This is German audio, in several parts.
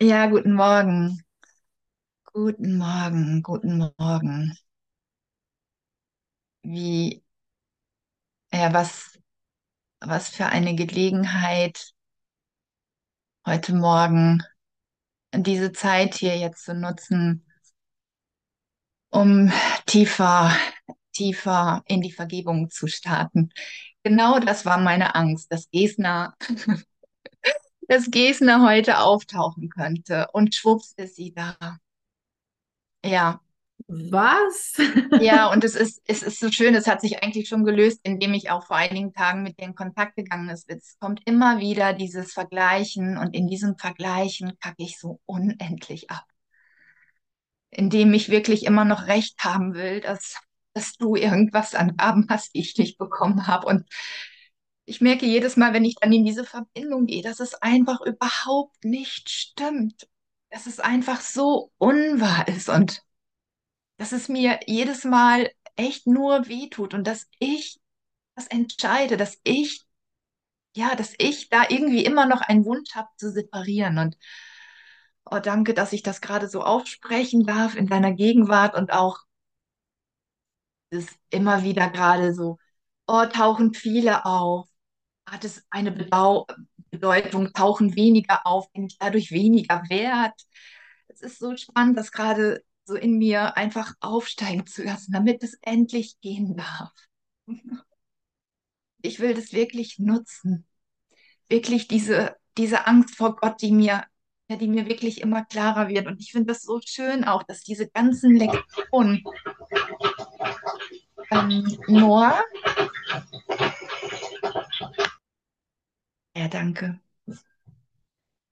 Ja, guten Morgen. Guten Morgen, guten Morgen. Wie, ja, was, was für eine Gelegenheit, heute Morgen diese Zeit hier jetzt zu nutzen, um tiefer, tiefer in die Vergebung zu starten. Genau das war meine Angst, dass Gesner, dass Gesner heute auftauchen könnte. Und schwupps ist sie da. Ja, Was? Ja, und es ist, es ist so schön, es hat sich eigentlich schon gelöst, indem ich auch vor einigen Tagen mit dir in Kontakt gegangen ist. Es kommt immer wieder dieses Vergleichen und in diesem Vergleichen kacke ich so unendlich ab, indem ich wirklich immer noch recht haben will, dass, dass du irgendwas an Gaben hast, die ich nicht bekommen habe. Und ich merke jedes Mal, wenn ich dann in diese Verbindung gehe, dass es einfach überhaupt nicht stimmt, dass es einfach so unwahr ist und dass es mir jedes Mal echt nur wehtut und dass ich das entscheide, dass ich, ja, dass ich da irgendwie immer noch einen Wunsch habe zu separieren. Und oh, danke, dass ich das gerade so aufsprechen darf in deiner Gegenwart und auch das immer wieder gerade so, oh, tauchen viele auf, hat es eine Bedau Bedeutung, tauchen weniger auf, bin ich dadurch weniger wert. Es ist so spannend, das gerade so in mir einfach aufsteigen zu lassen, damit es endlich gehen darf. Ich will das wirklich nutzen. Wirklich diese, diese Angst vor Gott, die mir, die mir wirklich immer klarer wird. Und ich finde das so schön auch, dass diese ganzen Lektionen, ähm, Noah, ja, danke,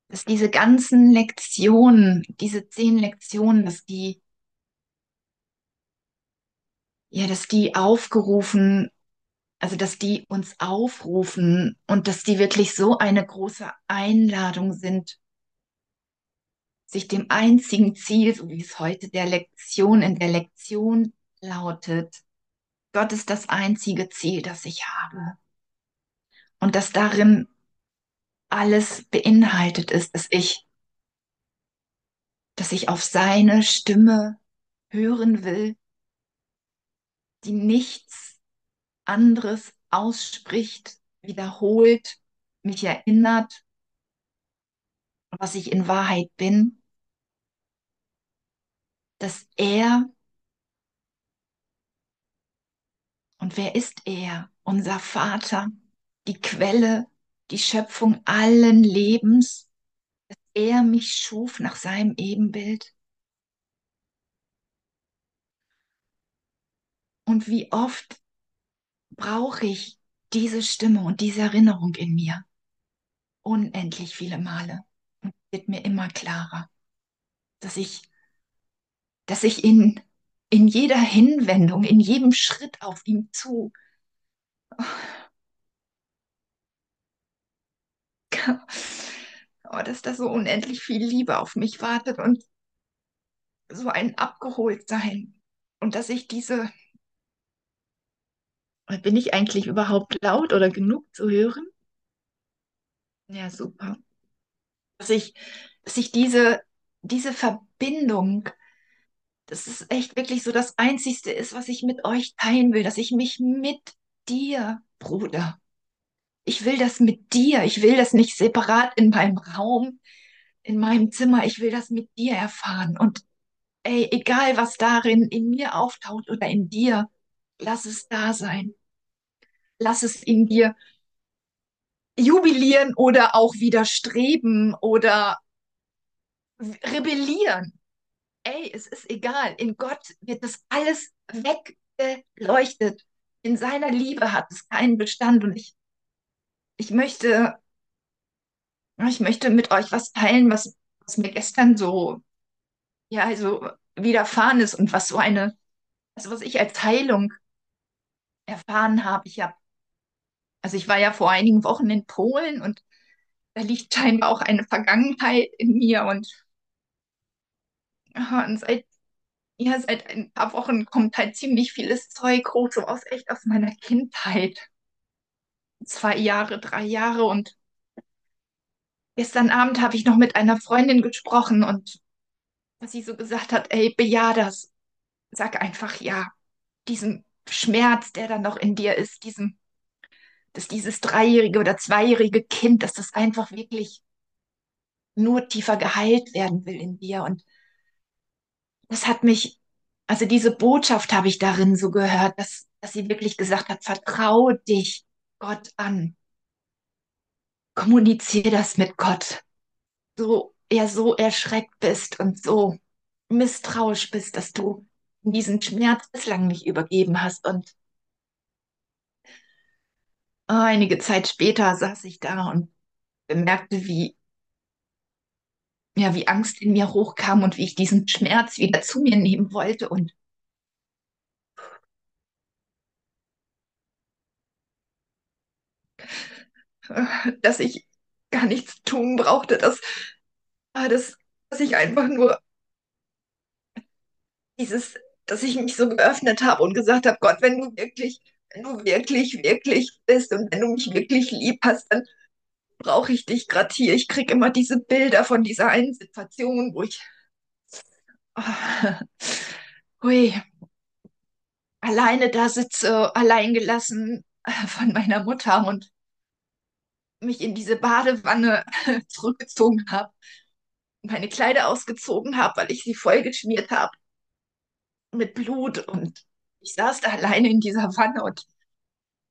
dass diese ganzen Lektionen, diese zehn Lektionen, dass die, ja, dass die aufgerufen, also dass die uns aufrufen und dass die wirklich so eine große Einladung sind, sich dem einzigen Ziel, so wie es heute der Lektion in der Lektion lautet, Gott ist das einzige Ziel, das ich habe. Und dass darin alles beinhaltet ist, dass ich, dass ich auf seine Stimme hören will, die nichts anderes ausspricht, wiederholt, mich erinnert, was ich in Wahrheit bin, dass er, und wer ist er? Unser Vater, die Quelle, die Schöpfung allen Lebens, dass er mich schuf nach seinem Ebenbild. Und wie oft brauche ich diese Stimme und diese Erinnerung in mir? Unendlich viele Male. Und es wird mir immer klarer, dass ich, dass ich in, in jeder Hinwendung, in jedem Schritt auf ihm zu, oh, dass da so unendlich viel Liebe auf mich wartet und so ein Abgeholtsein. Und dass ich diese, bin ich eigentlich überhaupt laut oder genug zu hören? Ja, super. Dass ich, dass ich diese, diese Verbindung, dass es echt wirklich so das Einzigste ist, was ich mit euch teilen will, dass ich mich mit dir, Bruder, ich will das mit dir, ich will das nicht separat in meinem Raum, in meinem Zimmer, ich will das mit dir erfahren. Und ey, egal was darin in mir auftaucht oder in dir, lass es da sein. Lass es in dir jubilieren oder auch widerstreben oder rebellieren. Ey, es ist egal. In Gott wird das alles weggeleuchtet. In seiner Liebe hat es keinen Bestand. Und ich, ich möchte, ich möchte mit euch was teilen, was, was mir gestern so, ja, also widerfahren ist und was so eine, also was ich als Heilung erfahren habe. Ich habe, also ich war ja vor einigen Wochen in Polen und da liegt scheinbar auch eine Vergangenheit in mir und, und seit Ja, seit ein paar Wochen kommt halt ziemlich vieles Zeug hoch, so aus echt aus meiner Kindheit. Zwei Jahre, drei Jahre und gestern Abend habe ich noch mit einer Freundin gesprochen und dass sie so gesagt hat, ey, bejahe das. Sag einfach ja. Diesen Schmerz, der dann noch in dir ist, diesem, dass dieses dreijährige oder zweijährige Kind, dass das einfach wirklich nur tiefer geheilt werden will in dir. Und das hat mich, also diese Botschaft habe ich darin so gehört, dass, dass sie wirklich gesagt hat, vertraue dich Gott an. Kommuniziere das mit Gott. So, ja, so erschreckt bist und so misstrauisch bist, dass du diesen Schmerz bislang nicht übergeben hast. Und einige Zeit später saß ich da und bemerkte, wie, ja, wie Angst in mir hochkam und wie ich diesen Schmerz wieder zu mir nehmen wollte und äh, dass ich gar nichts tun brauchte, dass, äh, dass, dass ich einfach nur dieses, dass ich mich so geöffnet habe und gesagt habe, Gott, wenn du wirklich, wenn du wirklich, wirklich bist und wenn du mich wirklich lieb hast, dann brauche ich dich gerade hier. Ich kriege immer diese Bilder von dieser einen Situation, wo ich oh, hui, alleine da sitze, alleingelassen von meiner Mutter und mich in diese Badewanne zurückgezogen habe, meine Kleider ausgezogen habe, weil ich sie vollgeschmiert habe mit Blut und ich saß da alleine in dieser Wanne und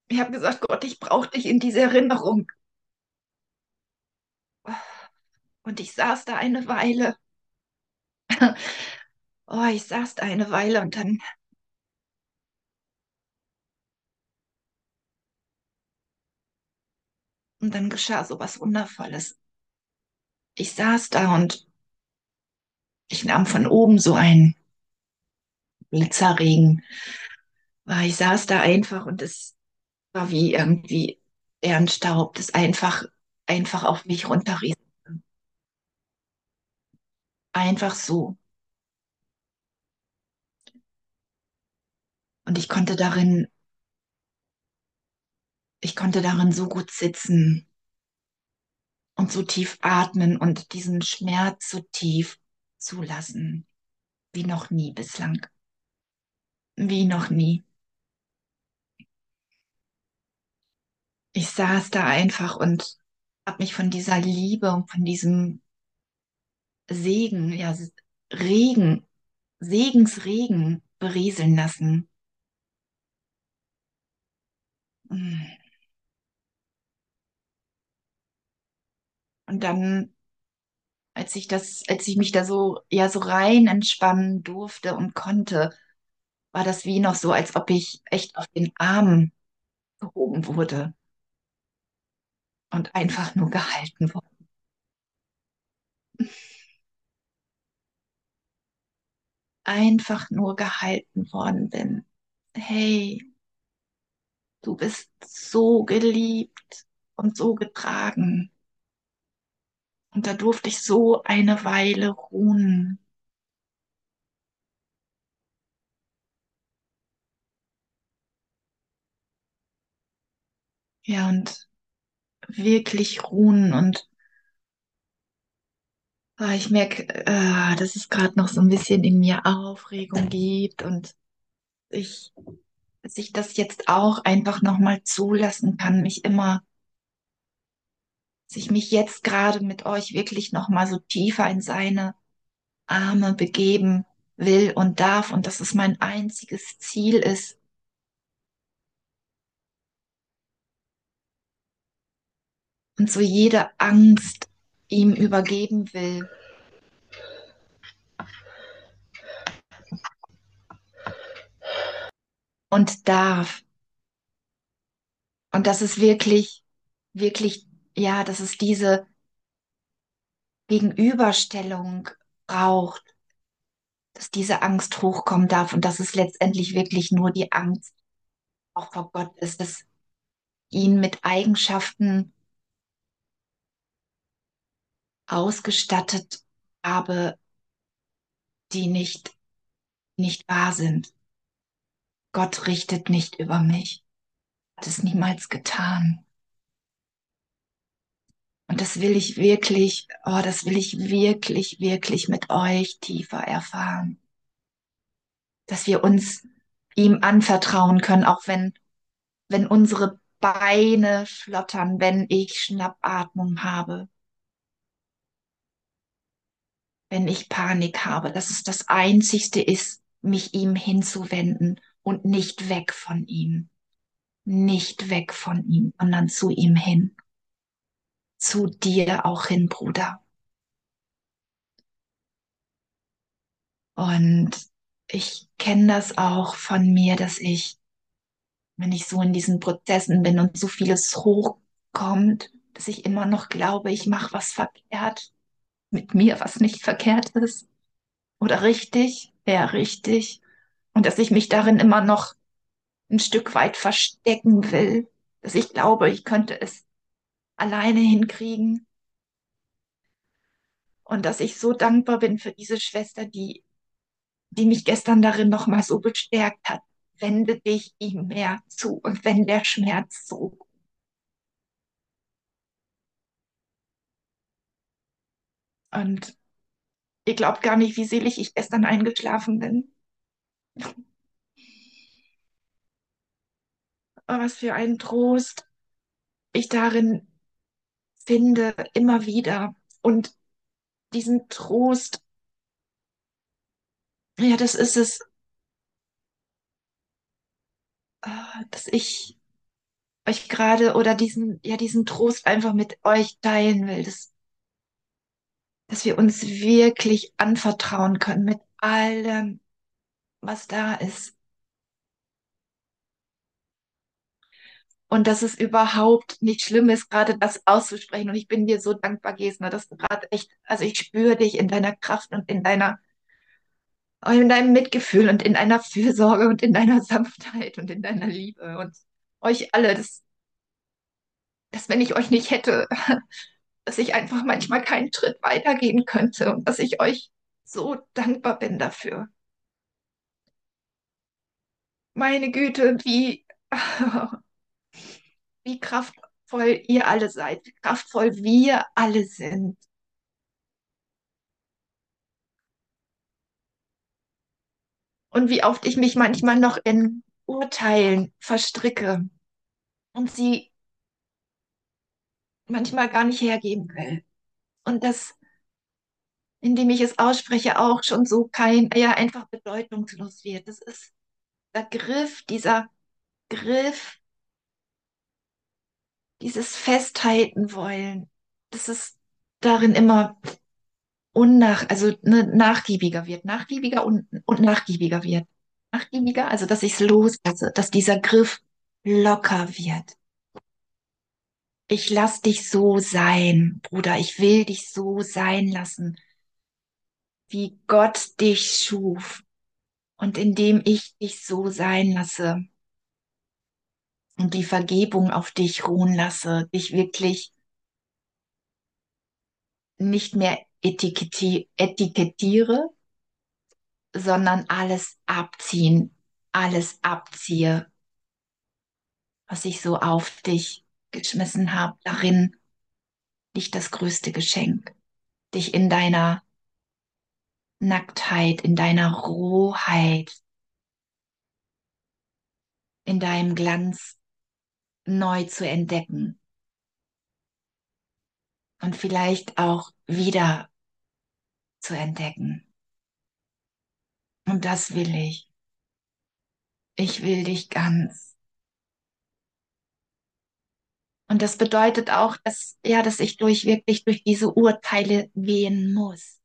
ich habe gesagt, Gott, ich brauche dich in dieser Erinnerung. Und ich saß da eine Weile. Oh, ich saß da eine Weile und dann und dann geschah so was Wundervolles. Ich saß da und ich nahm von oben so einen Blitzerregen. Ich saß da einfach und es war wie irgendwie Ehrenstaub, das einfach, einfach auf mich runterriss. Einfach so. Und ich konnte darin, ich konnte darin so gut sitzen und so tief atmen und diesen Schmerz so tief zulassen, wie noch nie bislang. Wie noch nie. Ich saß da einfach und habe mich von dieser Liebe und von diesem Segen, ja, Regen, Segensregen berieseln lassen. Und dann, als ich das, als ich mich da so, ja, so rein entspannen durfte und konnte, war das wie noch so, als ob ich echt auf den Arm gehoben wurde und einfach nur gehalten wurde. Einfach nur gehalten worden bin. Hey, du bist so geliebt und so getragen. Und da durfte ich so eine Weile ruhen. Ja, und wirklich ruhen und oh, ich merke, äh, dass es gerade noch so ein bisschen in mir Aufregung gibt und ich, dass ich das jetzt auch einfach nochmal zulassen kann, mich immer, dass ich mich jetzt gerade mit euch wirklich nochmal so tiefer in seine Arme begeben will und darf und dass es mein einziges Ziel ist, und so jede Angst ihm übergeben will. Und darf. Und dass es wirklich, wirklich, ja, dass es diese Gegenüberstellung braucht, dass diese Angst hochkommen darf und dass es letztendlich wirklich nur die Angst auch vor Gott ist, dass ihn mit Eigenschaften ausgestattet habe, die nicht, nicht wahr sind. Gott richtet nicht über mich, hat es niemals getan. Und das will ich wirklich, oh, das will ich wirklich, wirklich mit euch tiefer erfahren. Dass wir uns ihm anvertrauen können, auch wenn, wenn unsere Beine schlottern, wenn ich Schnappatmung habe, wenn ich Panik habe, dass es das Einzigste ist, mich ihm hinzuwenden und nicht weg von ihm. Nicht weg von ihm, sondern zu ihm hin. Zu dir auch hin, Bruder. Und ich kenne das auch von mir, dass ich, wenn ich so in diesen Prozessen bin und so vieles hochkommt, dass ich immer noch glaube, ich mache was verkehrt mit mir, was nicht verkehrt ist. Oder richtig, ja, richtig. Und dass ich mich darin immer noch ein Stück weit verstecken will, dass ich glaube, ich könnte es alleine hinkriegen. Und dass ich so dankbar bin für diese Schwester, die die mich gestern darin nochmal so bestärkt hat. Wende dich ihm mehr zu und wenn der Schmerz so. Und ihr glaubt gar nicht, wie selig ich gestern eingeschlafen bin. Was für ein Trost ich darin finde, immer wieder. Und diesen Trost, ja, das ist es, ah, dass ich euch gerade oder diesen, ja, diesen Trost einfach mit euch teilen will, dass, dass wir uns wirklich anvertrauen können mit allem, was da ist. Und dass es überhaupt nicht schlimm ist, gerade das auszusprechen. Und ich bin dir so dankbar, Gesner, dass du gerade echt, also ich spüre dich in deiner Kraft und in deiner, in deinem Mitgefühl und in deiner Fürsorge und in deiner Sanftheit und in deiner Liebe. Und euch alle, dass, dass wenn ich euch nicht hätte, dass ich einfach manchmal keinen Schritt weitergehen könnte und dass ich euch so dankbar bin dafür. Meine Güte, wie, wie kraftvoll ihr alle seid, wie kraftvoll wir alle sind. Und wie oft ich mich manchmal noch in Urteilen verstricke und sie manchmal gar nicht hergeben will. Und das, indem ich es ausspreche, auch schon so kein, ja, einfach bedeutungslos wird. Das ist der Griff, dieser Griff dieses Festhalten wollen, dass es darin immer unnach, also ne, nachgiebiger wird, nachgiebiger und, und nachgiebiger wird. Nachgiebiger, also dass ich es loslasse, dass dieser Griff locker wird. Ich lass dich so sein, Bruder, ich will dich so sein lassen, wie Gott dich schuf. Und indem ich dich so sein lasse, und die Vergebung auf dich ruhen lasse, dich wirklich nicht mehr etikettiere, sondern alles abziehen, alles abziehe, was ich so auf dich geschmissen habe, darin. Liegt das größte Geschenk, dich in deiner Nacktheit, in deiner Rohheit, in deinem Glanz neu zu entdecken und vielleicht auch wieder zu entdecken. Und das will ich. Ich will dich ganz. Und das bedeutet auch, dass, ja, dass ich durch wirklich durch diese Urteile gehen muss.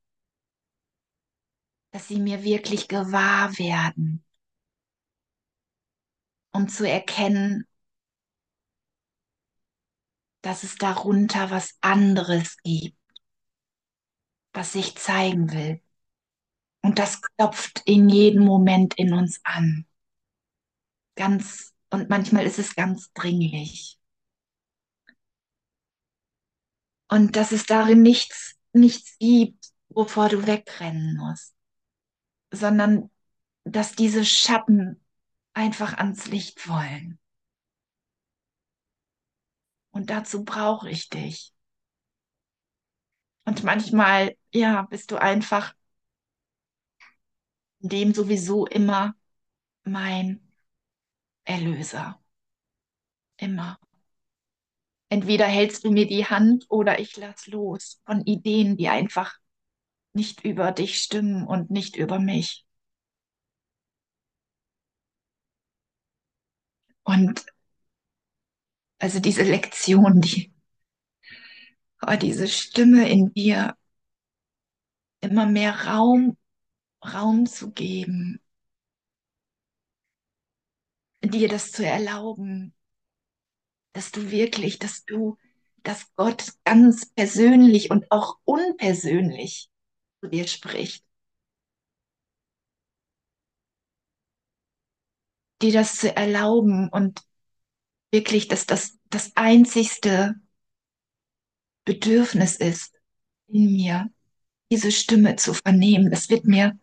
Dass sie mir wirklich gewahr werden. Um zu erkennen, dass es darunter was anderes gibt, was sich zeigen will. Und das klopft in jedem Moment in uns an. Ganz, und manchmal ist es ganz dringlich. Und dass es darin nichts, nichts gibt, wovor du wegrennen musst, sondern dass diese Schatten einfach ans Licht wollen. Und dazu brauche ich dich. Und manchmal, ja, bist du einfach dem sowieso immer mein Erlöser. Immer. Entweder hältst du mir die Hand oder ich lass los von Ideen, die einfach nicht über dich stimmen und nicht über mich. Und also diese Lektion, die, oh, diese Stimme in dir, immer mehr Raum, Raum zu geben, dir das zu erlauben, dass du wirklich, dass du, dass Gott ganz persönlich und auch unpersönlich zu dir spricht. Dir das zu erlauben und wirklich, dass das das einzigste Bedürfnis ist in mir, diese Stimme zu vernehmen. Das wird mir,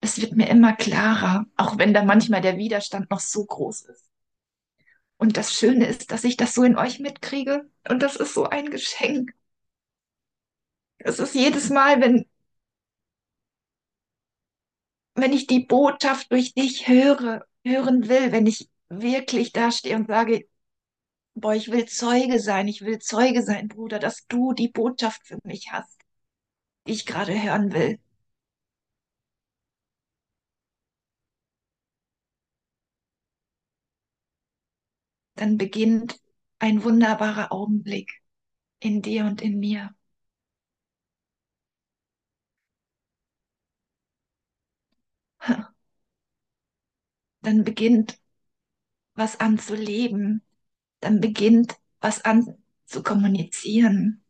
das wird mir immer klarer, auch wenn da manchmal der Widerstand noch so groß ist. Und das Schöne ist, dass ich das so in euch mitkriege. Und das ist so ein Geschenk. Es ist jedes Mal, wenn, wenn ich die Botschaft durch dich höre, hören will, wenn ich wirklich dastehe und sage, boah, ich will Zeuge sein, ich will Zeuge sein, Bruder, dass du die Botschaft für mich hast, die ich gerade hören will. Dann beginnt ein wunderbarer Augenblick in dir und in mir. Dann beginnt was an zu leben. Dann beginnt was an zu kommunizieren.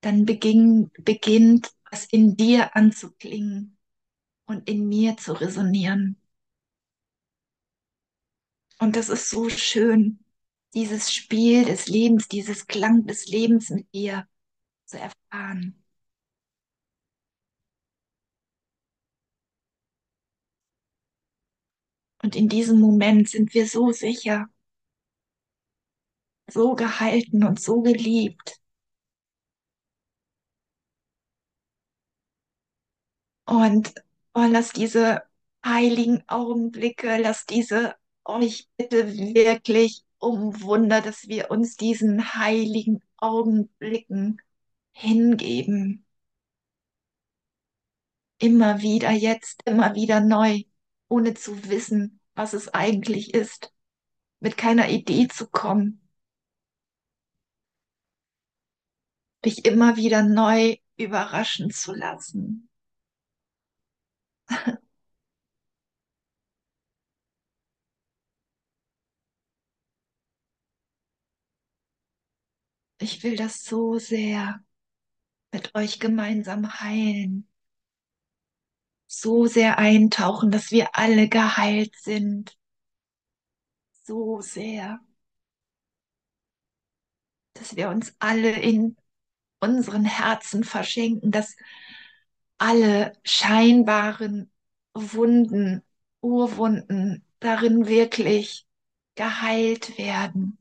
Dann beginn, beginnt was in dir anzuklingen und in mir zu resonieren. Und das ist so schön, dieses Spiel des Lebens, dieses Klang des Lebens mit dir zu erfahren. Und in diesem Moment sind wir so sicher, so gehalten und so geliebt. Und oh, lass diese heiligen Augenblicke, lass diese, oh, ich bitte wirklich um Wunder, dass wir uns diesen heiligen Augenblicken hingeben. Immer wieder jetzt, immer wieder neu, ohne zu wissen, was es eigentlich ist, mit keiner Idee zu kommen, dich immer wieder neu überraschen zu lassen. Ich will das so sehr mit euch gemeinsam heilen. So sehr eintauchen, dass wir alle geheilt sind. So sehr. Dass wir uns alle in unseren Herzen verschenken, dass alle scheinbaren Wunden, Urwunden darin wirklich geheilt werden.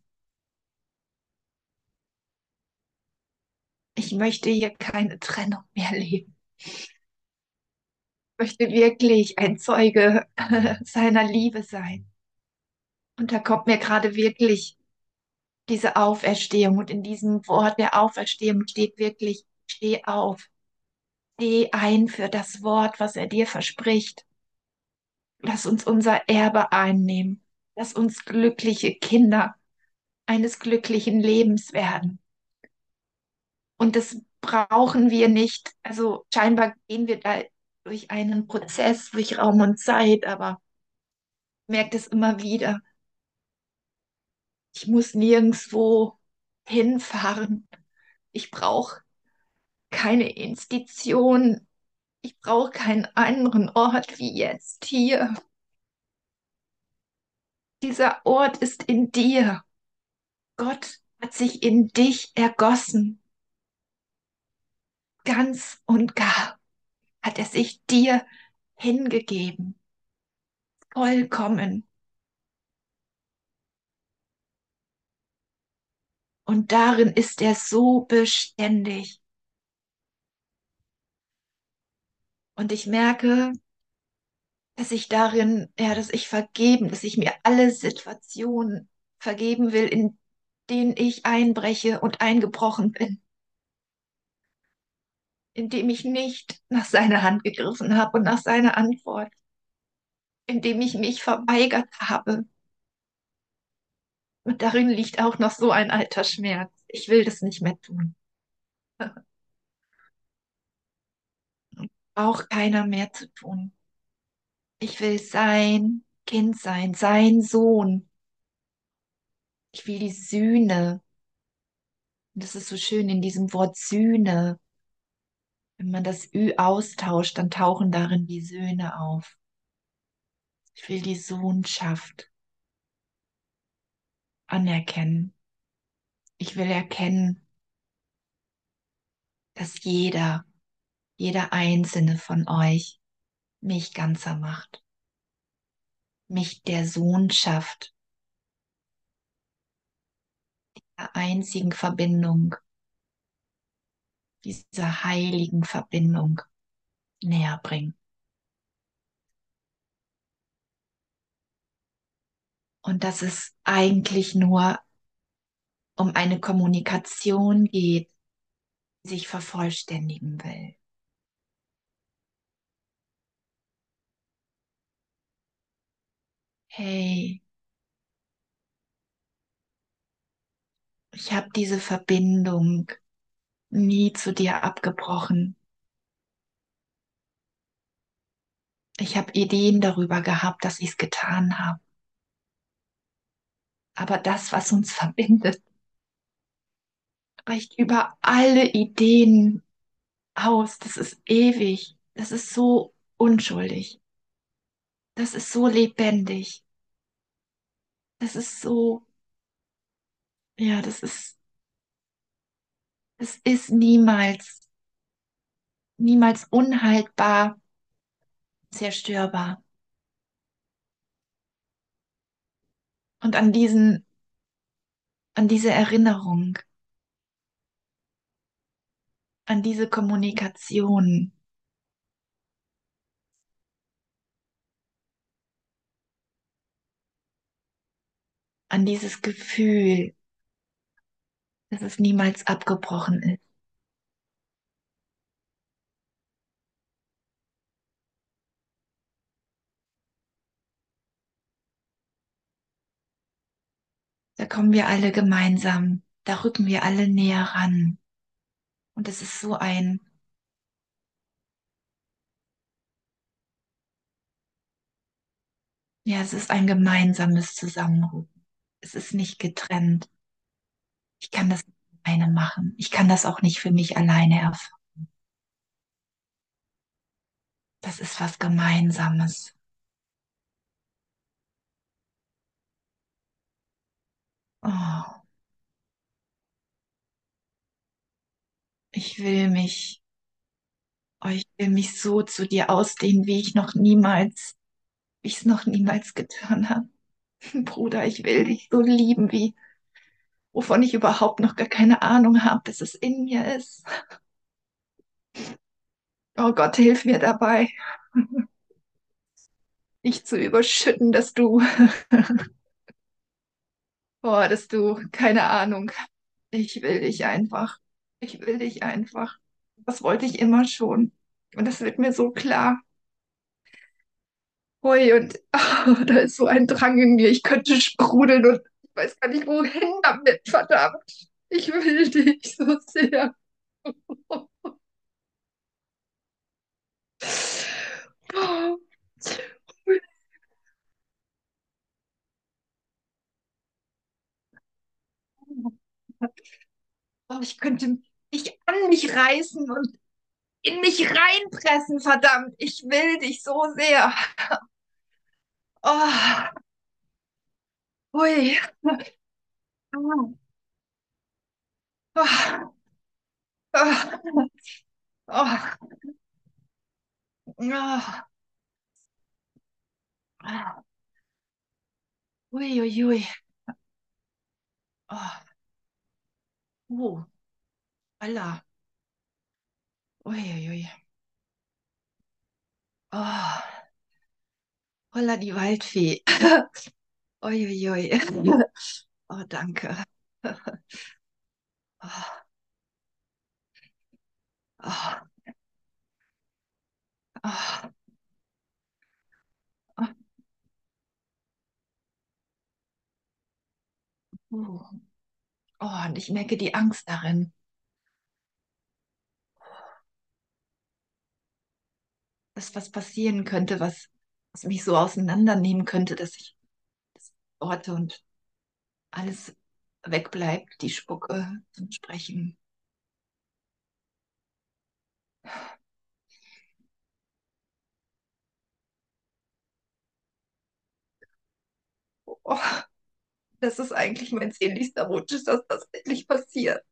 Ich möchte hier keine Trennung mehr leben. Möchte wirklich ein Zeuge seiner Liebe sein. Und da kommt mir gerade wirklich diese Auferstehung. Und in diesem Wort der Auferstehung steht wirklich, steh auf. Steh ein für das Wort, was er dir verspricht. Lass uns unser Erbe einnehmen. Lass uns glückliche Kinder eines glücklichen Lebens werden. Und das brauchen wir nicht. Also scheinbar gehen wir da durch einen Prozess, durch Raum und Zeit, aber merkt es immer wieder. Ich muss nirgendwo hinfahren. Ich brauche keine Institution. Ich brauche keinen anderen Ort wie jetzt hier. Dieser Ort ist in dir. Gott hat sich in dich ergossen. Ganz und gar hat er sich dir hingegeben. Vollkommen. Und darin ist er so beständig. Und ich merke, dass ich darin, ja, dass ich vergeben, dass ich mir alle Situationen vergeben will, in denen ich einbreche und eingebrochen bin, in dem ich nicht nach seiner Hand gegriffen habe und nach seiner Antwort, in dem ich mich verweigert habe. Und darin liegt auch noch so ein alter Schmerz. Ich will das nicht mehr tun. Braucht keiner mehr zu tun. Ich will sein Kind sein, sein Sohn. Ich will die Sühne. Und das ist so schön in diesem Wort Sühne. Wenn man das Ü austauscht, dann tauchen darin die Söhne auf. Ich will die Sohnschaft anerkennen. Ich will erkennen, dass jeder, jeder einzelne von euch mich ganzer macht, mich der Sohnschaft, der einzigen Verbindung, dieser heiligen Verbindung näher bringt. Und dass es eigentlich nur um eine Kommunikation geht, die sich vervollständigen will. Hey, ich habe diese Verbindung nie zu dir abgebrochen. Ich habe Ideen darüber gehabt, dass ich es getan habe. Aber das, was uns verbindet, reicht über alle Ideen aus. Das ist ewig. Das ist so unschuldig. Das ist so lebendig. Das ist so, ja, das ist, es ist niemals, niemals unhaltbar, zerstörbar. Und an diesen, an diese Erinnerung, an diese Kommunikation, an dieses Gefühl, dass es niemals abgebrochen ist. Da kommen wir alle gemeinsam, da rücken wir alle näher ran. Und es ist so ein, ja, es ist ein gemeinsames Zusammenrücken. Es ist nicht getrennt. Ich kann das alleine machen. Ich kann das auch nicht für mich alleine erfahren. Das ist was Gemeinsames. Oh, ich will mich, oh, ich will mich so zu dir ausdehnen, wie ich noch niemals, wie ich es noch niemals getan habe. Bruder, ich will dich so lieben, wie, wovon ich überhaupt noch gar keine Ahnung habe, dass es in mir ist. Oh Gott, hilf mir dabei, nicht zu überschütten, dass du, oh, dass du, keine Ahnung, ich will dich einfach. Ich will dich einfach. Das wollte ich immer schon. Und das wird mir so klar. Hui, und oh, da ist so ein Drang in mir. Ich könnte sprudeln und weiß gar nicht, wohin damit, verdammt. Ich will dich so sehr. Oh, ich könnte mich an mich reißen und in mich reinpressen, verdammt. Ich will dich so sehr. Oh, hui. Oh, oh, oh, oh, oh. Ui, ui, ui. Oh. Oh, Allah. Uiuiui. Oh, holla die Waldfee. Uiuiui. Oh, danke. Oh, oh, oh, oh, oh. Und ich merke die Angst darin, dass was passieren könnte, was, was mich so auseinandernehmen könnte, dass ich das Worte und alles wegbleibt, die Spucke zum Sprechen. Oh, das ist eigentlich mein sehnlichster Wunsch, dass das endlich passiert.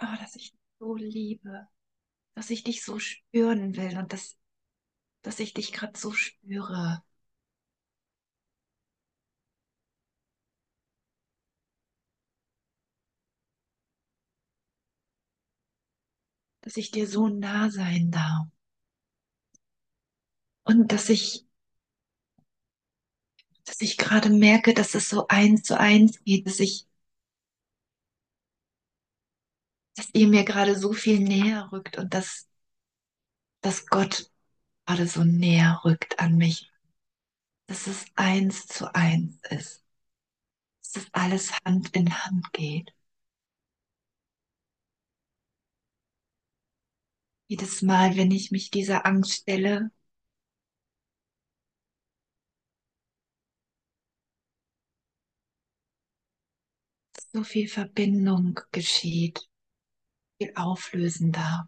Oh, dass ich dich so liebe, dass ich dich so spüren will und dass, dass ich dich gerade so spüre, dass ich dir so nah sein darf. Und dass ich, dass ich gerade merke, dass es so eins zu eins geht, dass ich, dass ihr mir gerade so viel näher rückt und dass, dass Gott gerade so näher rückt an mich, dass es eins zu eins ist, dass es alles Hand in Hand geht. Jedes Mal, wenn ich mich dieser Angst stelle, so viel Verbindung geschieht, viel auflösen darf.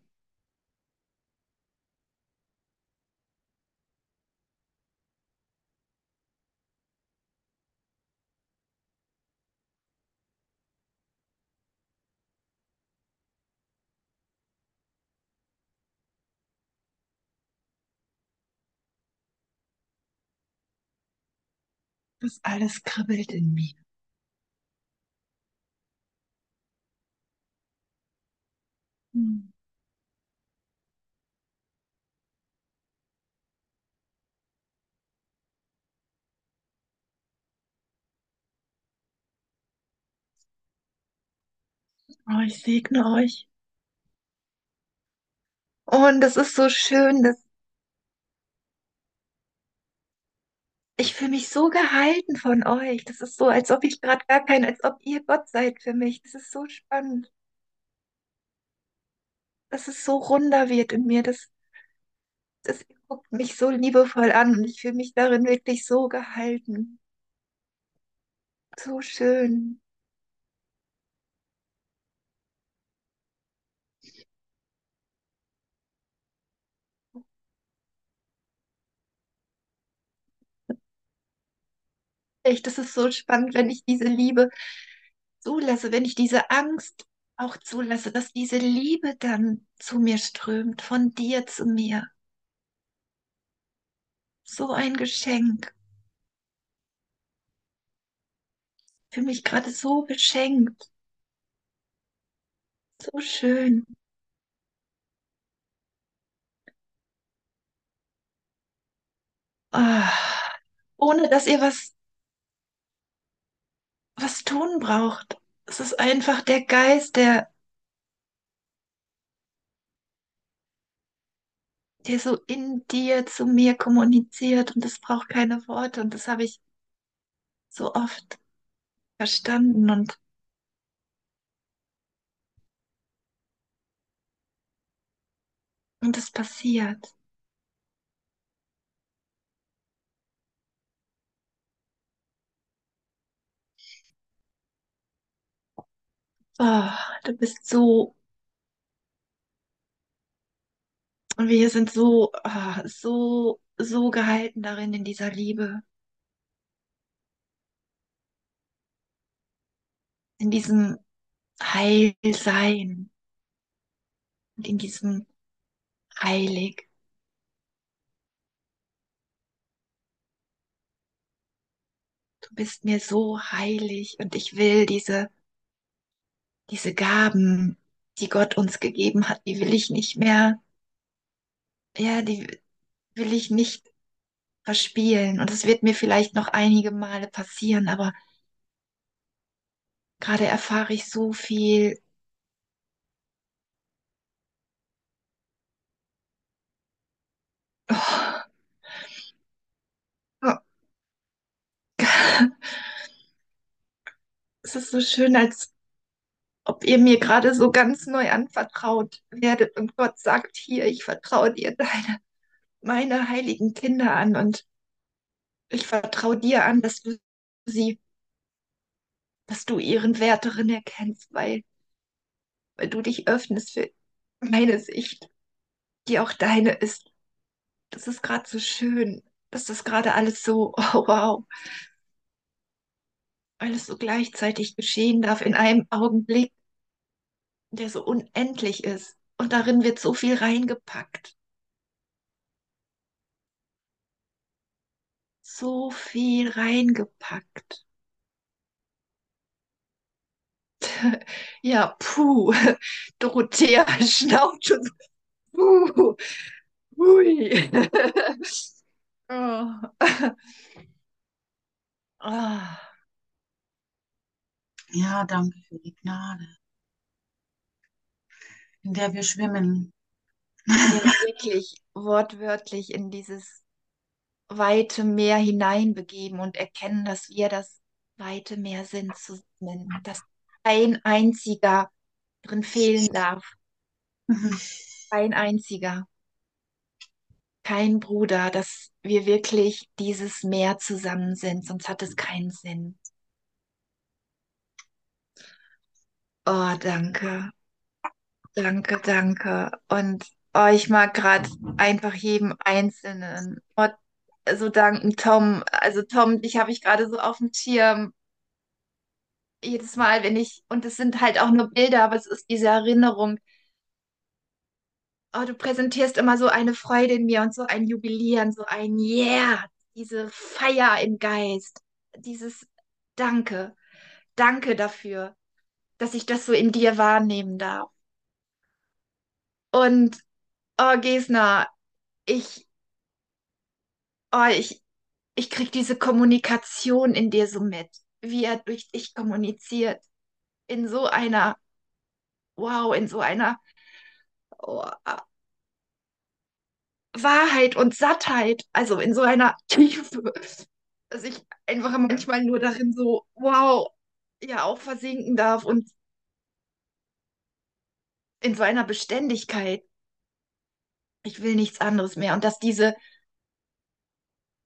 Das alles kribbelt in mir. Oh, ich segne euch. Und es ist so schön, dass ich fühle mich so gehalten von euch. Das ist so, als ob ich gerade gar kein, als ob ihr Gott seid für mich. Das ist so spannend, dass es so runder wird in mir. Das, das ihr guckt mich so liebevoll an und ich fühle mich darin wirklich so gehalten. So schön. Echt, das ist so spannend, wenn ich diese Liebe zulasse, wenn ich diese Angst auch zulasse, dass diese Liebe dann zu mir strömt, von dir zu mir. So ein Geschenk. Für mich gerade so beschenkt. So schön. Ah, ohne dass ihr was, was tun braucht. Es ist einfach der Geist, der, der so in dir zu mir kommuniziert und es braucht keine Worte und das habe ich so oft verstanden und, und es passiert. Oh, du bist so, und wir sind so, ah, so, so gehalten darin in dieser Liebe, in diesem Heilsein und in diesem Heilig. Du bist mir so heilig und ich will diese, diese Gaben, die Gott uns gegeben hat, die will ich nicht mehr, ja, die will ich nicht verspielen. Und es wird mir vielleicht noch einige Male passieren, aber gerade erfahre ich so viel. Oh. Oh. Es ist so schön, als ob ihr mir gerade so ganz neu anvertraut werdet und Gott sagt, hier, ich vertraue dir deine, meine heiligen Kinder an und ich vertraue dir an, dass du sie, dass du ihren Wert darin erkennst, weil, weil du dich öffnest für meine Sicht, die auch deine ist. Das ist gerade so schön, dass das gerade alles so, oh wow, alles so gleichzeitig geschehen darf in einem Augenblick, der so unendlich ist. Und darin wird so viel reingepackt. So viel reingepackt. Ja, puh. Dorothea schnauft schon so. Puh. Hui. Oh. Ah. Ja, danke für die Gnade, in der wir schwimmen. Wirklich wortwörtlich in dieses weite Meer hineinbegeben und erkennen, dass wir das weite Meer sind zusammen, dass ein einziger drin fehlen darf, Mhm. ein einziger, kein Bruder, dass wir wirklich dieses Meer zusammen sind, sonst hat es keinen Sinn. Oh, danke, danke, danke. Und oh, ich mag gerade einfach jedem Einzelnen. So danken, Tom. Also Tom, dich habe ich gerade so auf dem Schirm. Jedes Mal, wenn ich, und es sind halt auch nur Bilder, aber es ist diese Erinnerung. Oh, du präsentierst immer so eine Freude in mir und so ein Jubilieren, so ein Yeah, diese Feier im Geist, dieses Danke, danke dafür, dass ich das so in dir wahrnehmen darf. Und oh, Gesner, ich, oh, ich, ich krieg diese Kommunikation in dir so mit, wie er durch dich kommuniziert, in so einer, wow, in so einer oh, Wahrheit und Sattheit, also in so einer Tiefe, dass ich einfach manchmal nur darin so, wow, ja, auch versinken darf und in so einer Beständigkeit. Ich will nichts anderes mehr. Und dass diese,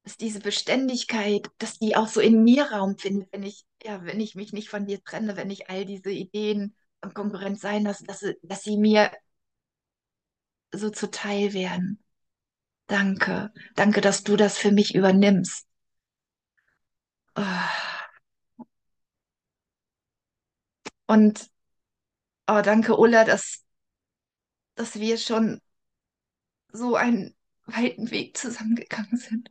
dass diese Beständigkeit, dass die auch so in mir Raum findet, wenn ich, ja, wenn ich mich nicht von dir trenne, wenn ich all diese Ideen und Konkurrenz sein lasse, dass, sie- dass sie mir so zuteil werden. Danke. Danke, dass du das für mich übernimmst. Ah. Und oh, danke, Ulla, dass, dass wir schon so einen weiten Weg zusammengegangen sind.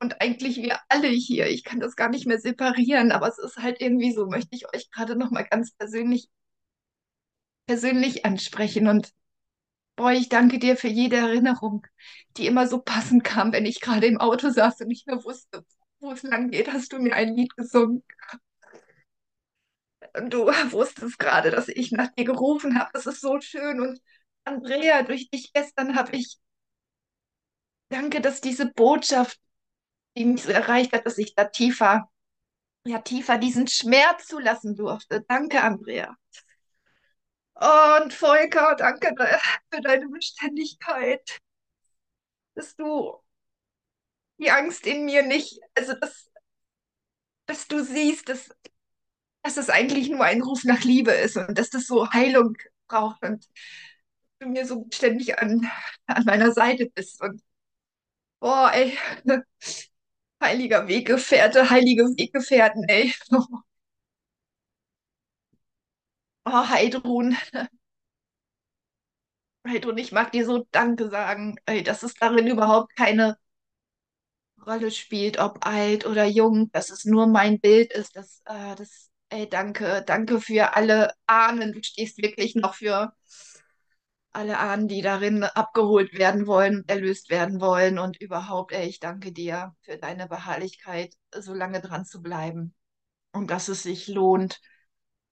Und eigentlich wir alle hier, ich kann das gar nicht mehr separieren, aber es ist halt irgendwie so, möchte ich euch gerade noch mal ganz persönlich, persönlich ansprechen. Und boah, ich danke dir für jede Erinnerung, die immer so passend kam, wenn ich gerade im Auto saß und nicht mehr wusste, wo es lang geht, hast du mir ein Lied gesungen. Du wusstest gerade, dass ich nach dir gerufen habe. Das ist so schön. Und Andrea, durch dich gestern habe ich, danke, dass diese Botschaft, die mich so erreicht hat, dass ich da tiefer, ja, tiefer diesen Schmerz zulassen durfte. Danke, Andrea. Und Volker, danke für deine Beständigkeit, dass du die Angst in mir nicht, also dass, dass du siehst, dass dass es eigentlich nur ein Ruf nach Liebe ist und dass das so Heilung braucht und du mir so ständig an, an meiner Seite bist. Und boah, ey, heiliger Weggefährte, heilige Weggefährten, ey. Oh, Heidrun, Heidrun, ich mag dir so Danke sagen, ey, dass es darin überhaupt keine Rolle spielt, ob alt oder jung, dass es nur mein Bild ist. Das, äh, das, ey, danke, danke für alle Ahnen. Du stehst wirklich noch für alle Ahnen, die darin abgeholt werden wollen, erlöst werden wollen. Und überhaupt, ey, ich danke dir für deine Beharrlichkeit, so lange dran zu bleiben. Und dass es sich lohnt,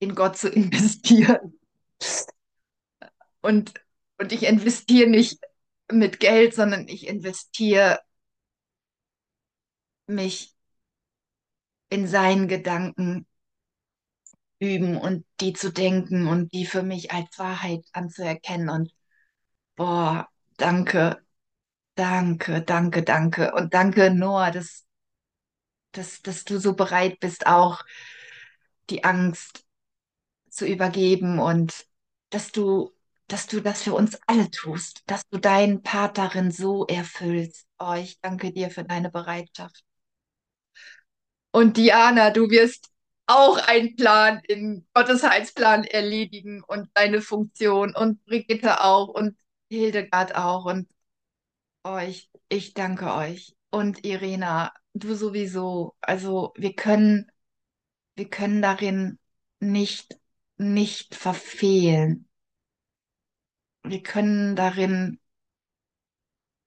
in Gott zu investieren. Und, und ich investiere nicht mit Geld, sondern ich investiere mich in seinen Gedanken üben und die zu denken und die für mich als Wahrheit anzuerkennen. Und boah, danke, danke, danke, danke. Und danke, Noah, dass, dass, dass du so bereit bist, auch die Angst zu übergeben und dass du, dass du das für uns alle tust, dass du deinen Part darin so erfüllst. Oh, ich danke dir für deine Bereitschaft. Und Diana, du wirst auch einen Plan in Gottes Heilsplan erledigen und deine Funktion und Brigitte auch und Hildegard auch und euch. Ich danke euch. Und Irena, du sowieso. Also wir können, wir können darin nicht, nicht verfehlen. Wir können darin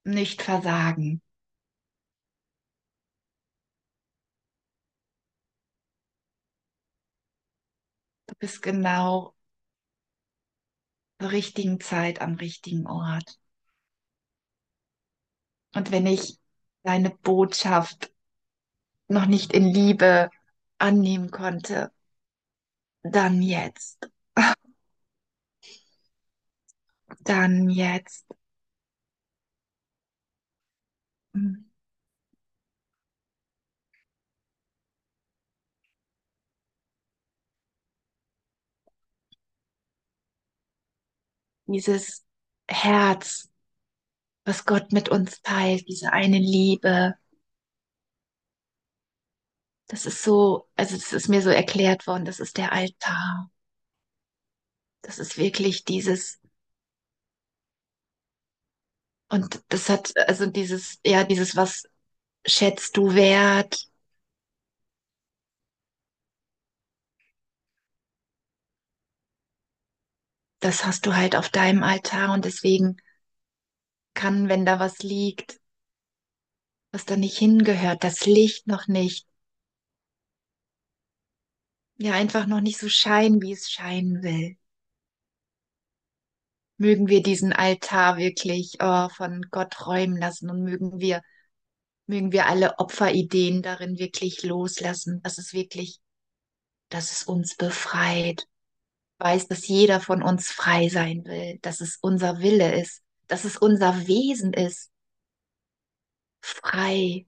nicht versagen. Du bist genau zur richtigen Zeit am richtigen Ort. Und wenn ich deine Botschaft noch nicht in Liebe annehmen konnte, dann jetzt. Dann jetzt. Hm. Dieses Herz, was Gott mit uns teilt, diese eine Liebe. Das ist so, also es ist mir so erklärt worden, das ist der Altar. Das ist wirklich dieses, und das hat, also dieses, ja, dieses, was schätzt du wert? Das hast du halt auf deinem Altar und deswegen kann, wenn da was liegt, was da nicht hingehört, das Licht noch nicht, ja, einfach noch nicht so scheinen, wie es scheinen will. Mögen wir diesen Altar wirklich oh, von Gott räumen lassen und mögen wir, mögen wir alle Opferideen darin wirklich loslassen, dass es wirklich, dass es uns befreit. Weiß, dass jeder von uns frei sein will, dass es unser Wille ist, dass es unser Wesen ist, frei,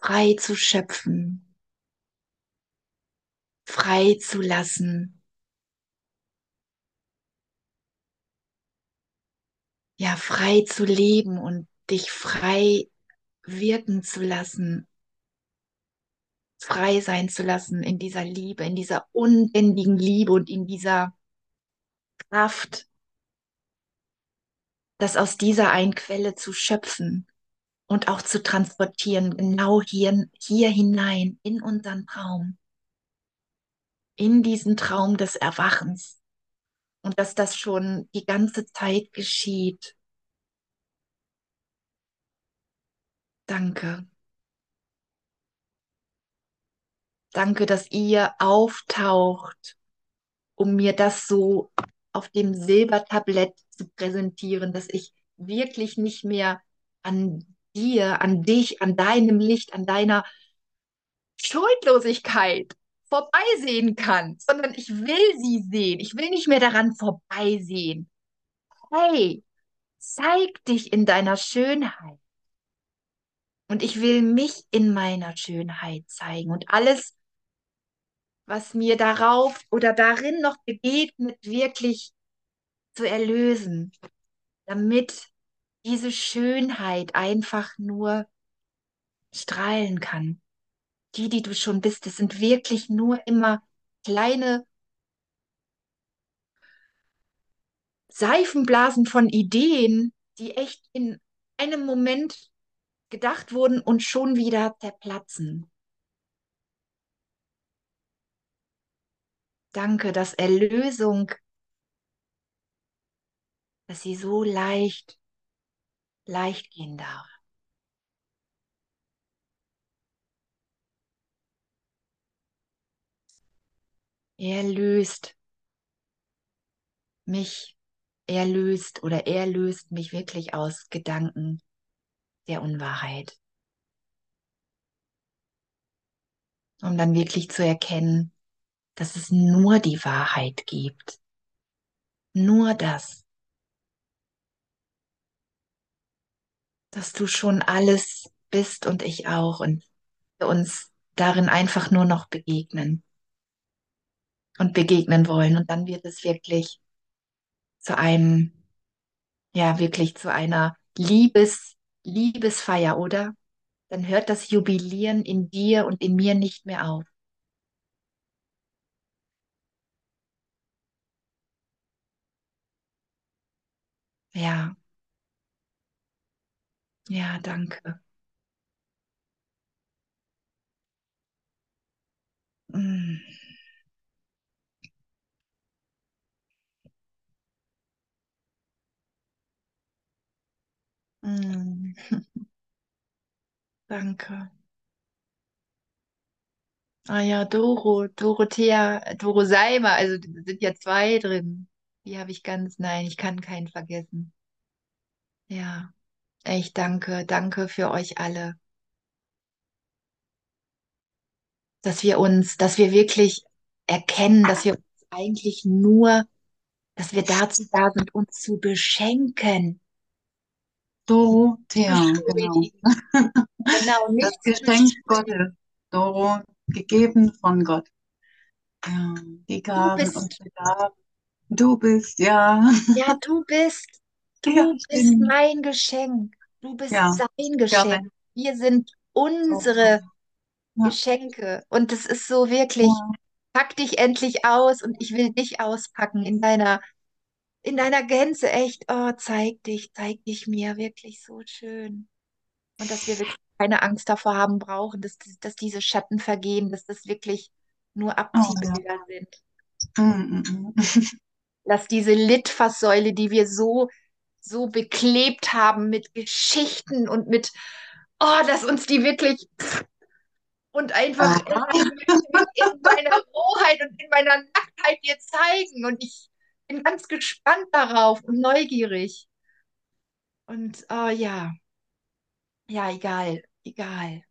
frei zu schöpfen, frei zu lassen. Ja, frei zu leben und dich frei wirken zu lassen, frei sein zu lassen in dieser Liebe, in dieser unbändigen Liebe und in dieser Kraft, das aus dieser einen Quelle zu schöpfen und auch zu transportieren, genau hier, hier hinein in unseren Traum, in diesen Traum des Erwachens. Und dass das schon die ganze Zeit geschieht. Danke. Danke, dass ihr auftaucht, um mir das so auf dem Silbertablett zu präsentieren, dass ich wirklich nicht mehr an dir, an dich, an deinem Licht, an deiner Schuldlosigkeit vorbeisehen kann, sondern ich will sie sehen. Ich will nicht mehr daran vorbeisehen. Hey, zeig dich in deiner Schönheit. Und ich will mich in meiner Schönheit zeigen. Und alles, was mir darauf oder darin noch begegnet, wirklich zu erlösen, damit diese Schönheit einfach nur strahlen kann. Die, die du schon bist, das sind wirklich nur immer kleine Seifenblasen von Ideen, die echt in einem Moment gedacht wurden und schon wieder zerplatzen. Danke, dass Erlösung, dass sie so leicht, leicht gehen darf. Er löst mich, er löst oder er löst mich wirklich aus Gedanken der Unwahrheit. Um dann wirklich zu erkennen, dass es nur die Wahrheit gibt. Nur das. Dass du schon alles bist und ich auch und uns darin einfach nur noch begegnen und begegnen wollen. Und dann wird es wirklich zu einem, ja, wirklich zu einer Liebes, Liebesfeier, oder? Dann hört das Jubilieren in dir und in mir nicht mehr auf. Ja. Ja, danke. Mm. Mm. Danke. Ah ja, Doro, Dorothea, Doro Seimer, also sind ja zwei drin. Die habe ich ganz, nein, ich kann keinen vergessen. Ja, echt danke, danke für euch alle, dass wir uns, dass wir wirklich erkennen, dass wir uns eigentlich nur, dass wir dazu da sind, uns zu beschenken. Dorothea, genau. Genau, Das nicht zu Geschenk. Gottes. Doro, gegeben von Gott. Ja, die Gaben und die Gaben. Du bist, ja. ja, du bist, du Ja, bist stimmt. mein Geschenk. Du bist Ja, sein Geschenk. Wir sind unsere Ja, Geschenke. Und es ist so wirklich, pack dich endlich aus und ich will dich auspacken in deiner, in deiner Gänze. Echt, oh, zeig dich, zeig dich mir. Wirklich so schön. Und dass wir wirklich keine Angst davor haben brauchen, dass, dass diese Schatten vergehen, dass das wirklich nur oh. Abziehbilder sind. Mm, mm, mm. Dass diese Litfaßsäule, die wir so, so beklebt haben mit Geschichten und mit, oh, dass uns die wirklich und einfach Ah, mich in meiner Rohheit und in meiner Nacktheit dir zeigen. Und ich bin ganz gespannt darauf und neugierig. Und oh, ja, ja, egal, egal,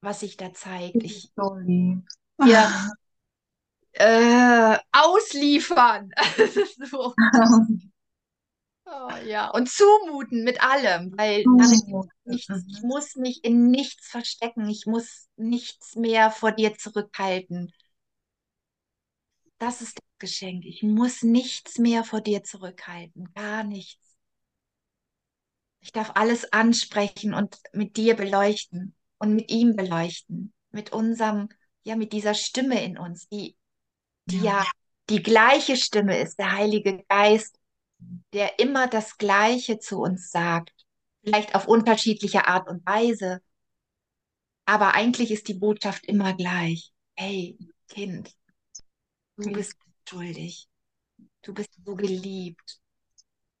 was sich da zeigt. Ich so lieb. Äh, ausliefern. So. Oh, ja, und zumuten mit allem, weil Zumuten. nichts, ich muss mich in nichts verstecken, ich muss nichts mehr vor dir zurückhalten. Das ist das Geschenk. Ich muss nichts mehr vor dir zurückhalten, gar nichts. Ich darf alles ansprechen und mit dir beleuchten und mit ihm beleuchten, mit unserem, ja, mit dieser Stimme in uns, die, die Ja, ja die gleiche Stimme ist, der Heilige Geist, der immer das Gleiche zu uns sagt, vielleicht auf unterschiedliche Art und Weise, aber eigentlich ist die Botschaft immer gleich. Hey, Kind, du bist schuldig, du bist so geliebt.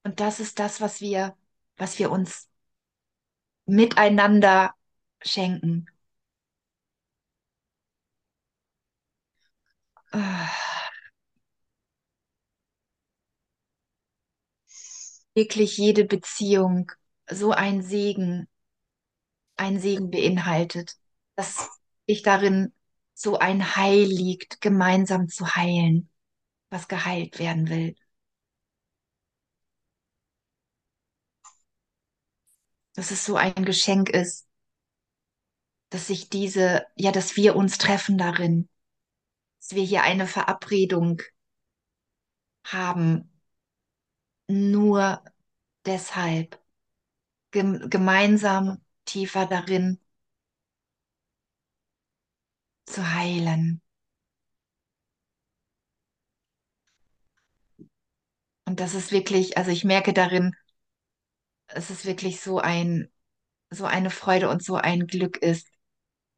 Und das ist das, was wir, was wir uns miteinander schenken. Wirklich jede Beziehung so ein Segen, ein Segen beinhaltet, dass ich darin so ein Heil liegt, gemeinsam zu heilen, was geheilt werden will. Dass es so ein Geschenk ist, dass sich diese, ja, dass wir uns treffen darin, dass wir hier eine Verabredung haben, nur deshalb gem gemeinsam tiefer darin zu heilen. Und das ist wirklich, also ich merke darin, es ist wirklich so ein, so eine Freude und so ein Glück ist,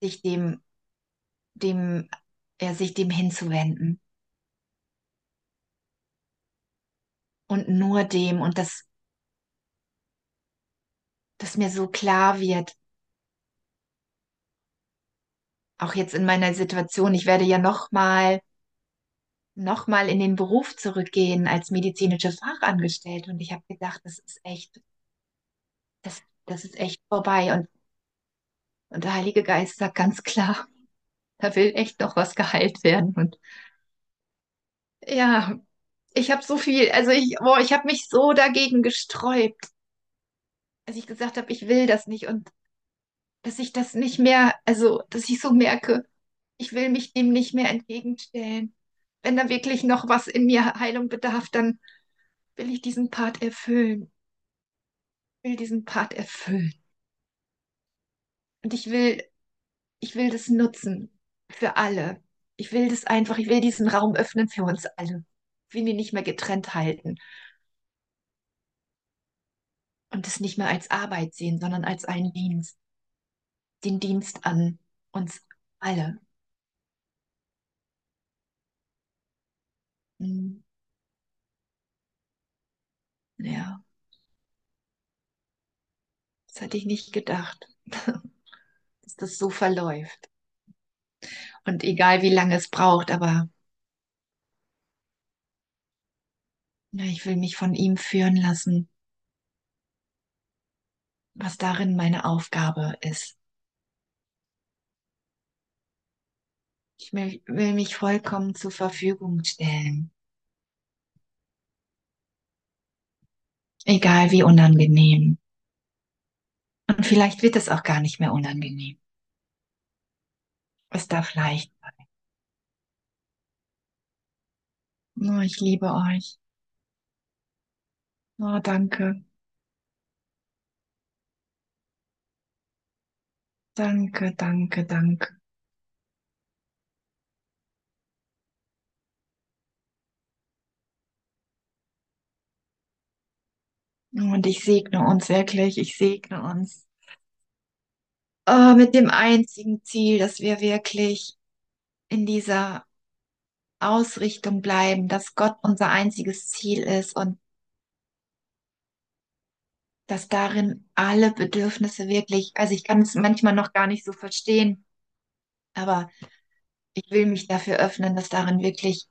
sich dem, dem, ja, sich dem hinzuwenden. Und nur dem und das, dass mir so klar wird, auch jetzt in meiner Situation, ich werde ja noch mal, noch mal in den Beruf zurückgehen als medizinische Fachangestellte. Und ich habe gedacht, das ist echt, das, das ist echt vorbei. Und, und der Heilige Geist sagt ganz klar, da will echt noch was geheilt werden. Und ja, ich habe so viel, also ich, boah, ich habe mich so dagegen gesträubt, als ich gesagt habe, ich will das nicht und dass ich das nicht mehr, also dass ich so merke, ich will mich dem nicht mehr entgegenstellen. Wenn da wirklich noch was in mir Heilung bedarf, dann will ich diesen Part erfüllen. Ich will diesen Part erfüllen. Und ich will, ich will das nutzen für alle. Ich will das einfach, ich will diesen Raum öffnen für uns alle. Will ihn nicht mehr getrennt halten und es nicht mehr als Arbeit sehen, sondern als einen Dienst. Den Dienst an uns alle. Hm. Ja, das hatte ich nicht gedacht, dass das so verläuft. Und egal wie lange es braucht, aber ich will mich von ihm führen lassen, was darin meine Aufgabe ist. Ich will, will mich vollkommen zur Verfügung stellen. Egal wie unangenehm. Und vielleicht wird es auch gar nicht mehr unangenehm. Es darf leicht sein. Oh, ich liebe euch. Oh, danke. Danke, danke, danke. Und ich segne uns wirklich, ich segne uns oh, mit dem einzigen Ziel, dass wir wirklich in dieser Ausrichtung bleiben, dass Gott unser einziges Ziel ist und dass darin alle Bedürfnisse wirklich, also ich kann es manchmal noch gar nicht so verstehen, aber ich will mich dafür öffnen, dass darin wirklich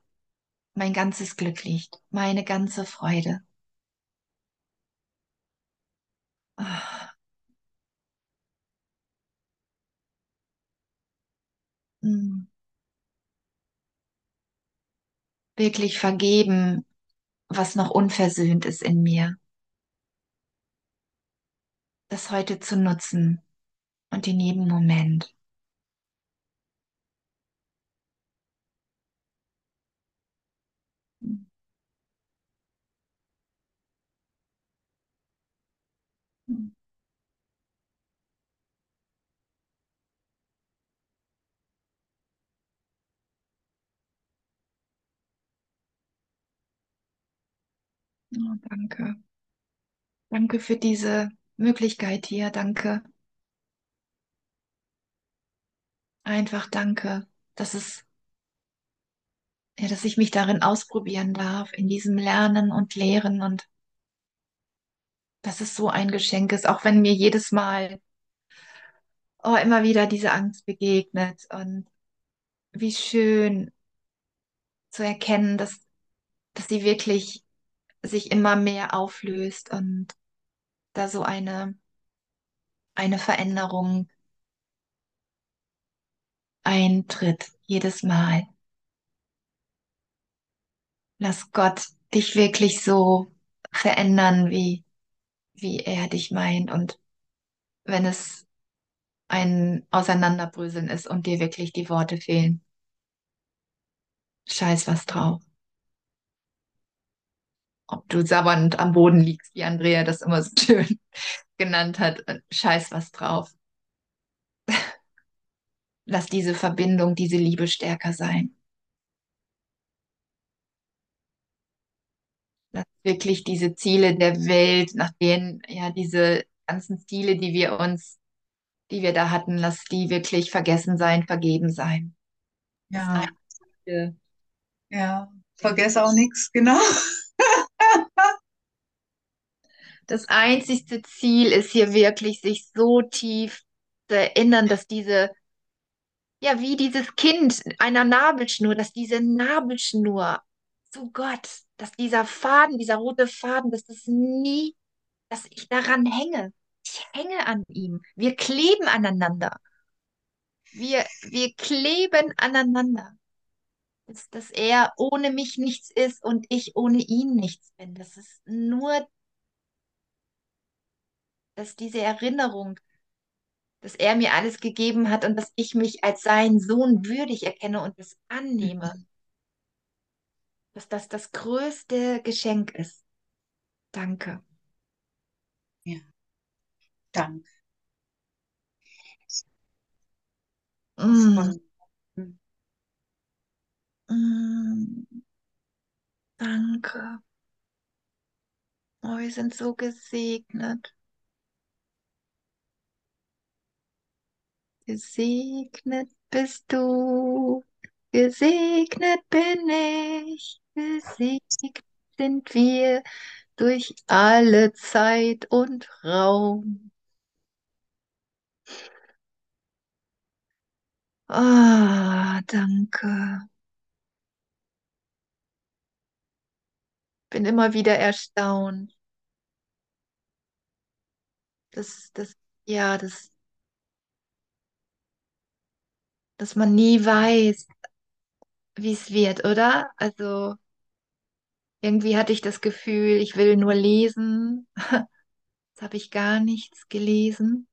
mein ganzes Glück liegt, meine ganze Freude. Ah, mm. Wirklich vergeben, was noch unversöhnt ist in mir. Das heute zu nutzen und in jedem Moment. Oh, danke. Danke für diese Möglichkeit hier. Danke. Einfach danke, dass es, ja, dass ich mich darin ausprobieren darf, in diesem Lernen und Lehren und dass es so ein Geschenk ist, auch wenn mir jedes Mal, oh, immer wieder diese Angst begegnet und wie schön zu erkennen, dass, dass sie wirklich sich immer mehr auflöst und da so eine, eine Veränderung eintritt, jedes Mal. Lass Gott dich wirklich so verändern, wie, wie er dich meint. Und wenn es ein Auseinanderbröseln ist und dir wirklich die Worte fehlen, Scheiß was drauf. Ob du sabbernd am Boden liegst, wie Andrea das immer so schön genannt hat. Scheiß was drauf. Lass diese Verbindung, diese Liebe stärker sein. Lass wirklich diese Ziele der Welt, nach denen, ja, diese ganzen Ziele, die wir uns, die wir da hatten, lass die wirklich vergessen sein, vergeben sein. Ja, ja. Vergesse auch nichts, genau. Das einzigste Ziel ist hier wirklich, sich so tief zu erinnern, dass diese, ja, wie dieses Kind einer Nabelschnur, dass diese Nabelschnur zu Gott, dass dieser Faden, dieser rote Faden, dass das nie, dass ich daran hänge. Ich hänge an ihm. Wir kleben aneinander. Wir, wir kleben aneinander. Dass, dass er ohne mich nichts ist und ich ohne ihn nichts bin. Das ist nur, dass diese Erinnerung, dass er mir alles gegeben hat und dass ich mich als sein Sohn würdig erkenne und es annehme, dass das das größte Geschenk ist. Danke. Ja, danke. Mm, war, mm, danke. Oh, wir sind so gesegnet. Gesegnet bist du, gesegnet bin ich, gesegnet sind wir durch alle Zeit und Raum. Ah, danke. Bin immer wieder erstaunt, dass, dass, ja, dass, dass man nie weiß, wie es wird, oder? Also irgendwie hatte ich das Gefühl, ich will nur lesen. Jetzt habe ich gar nichts gelesen.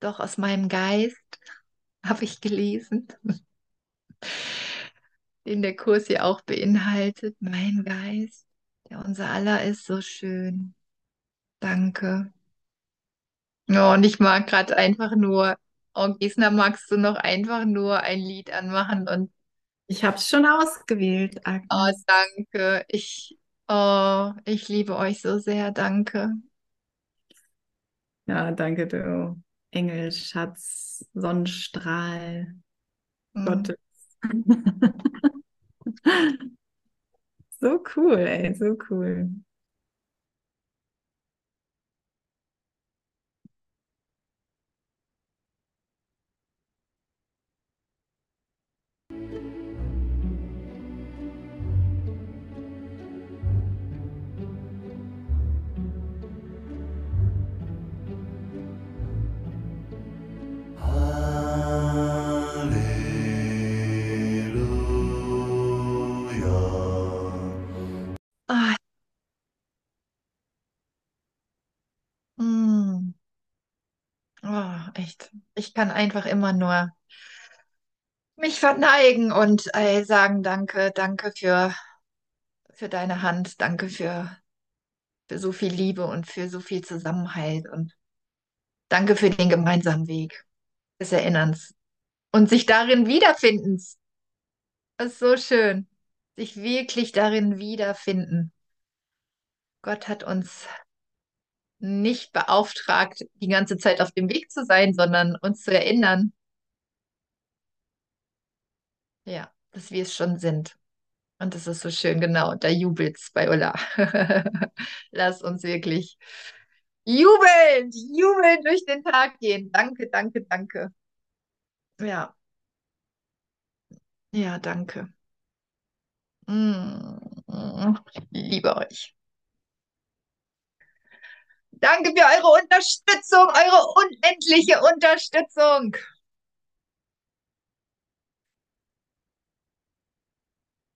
Doch aus meinem Geist habe ich gelesen, den der Kurs hier auch beinhaltet. Mein Geist, der unser aller ist, so schön. Danke. Ja, und ich mag gerade einfach nur, oh, Gisela, magst du noch einfach nur ein Lied anmachen und Ich habe es schon ausgewählt, oh, Agnes. danke. Ich, oh, ich liebe euch so sehr. Danke. Ja, danke, du Engel, Schatz, Sonnenstrahl Mm. Gottes. So cool, ey, so cool. Echt. Ich kann einfach immer nur mich verneigen und äh, sagen, danke, danke für, für deine Hand, danke für, für so viel Liebe und für so viel Zusammenhalt und danke für den gemeinsamen Weg des Erinnerns und sich darin wiederfindens. Das ist so schön, sich wirklich darin wiederfinden. Gott hat uns nicht beauftragt, die ganze Zeit auf dem Weg zu sein, sondern uns zu erinnern, ja, dass wir es schon sind. Und das ist so schön, genau. Da jubelt's bei Ulla. Lass uns wirklich jubelnd, jubelnd durch den Tag gehen. Danke, danke, danke. Ja, ja, danke. Mm, ich liebe euch. Danke für eure Unterstützung, eure unendliche Unterstützung.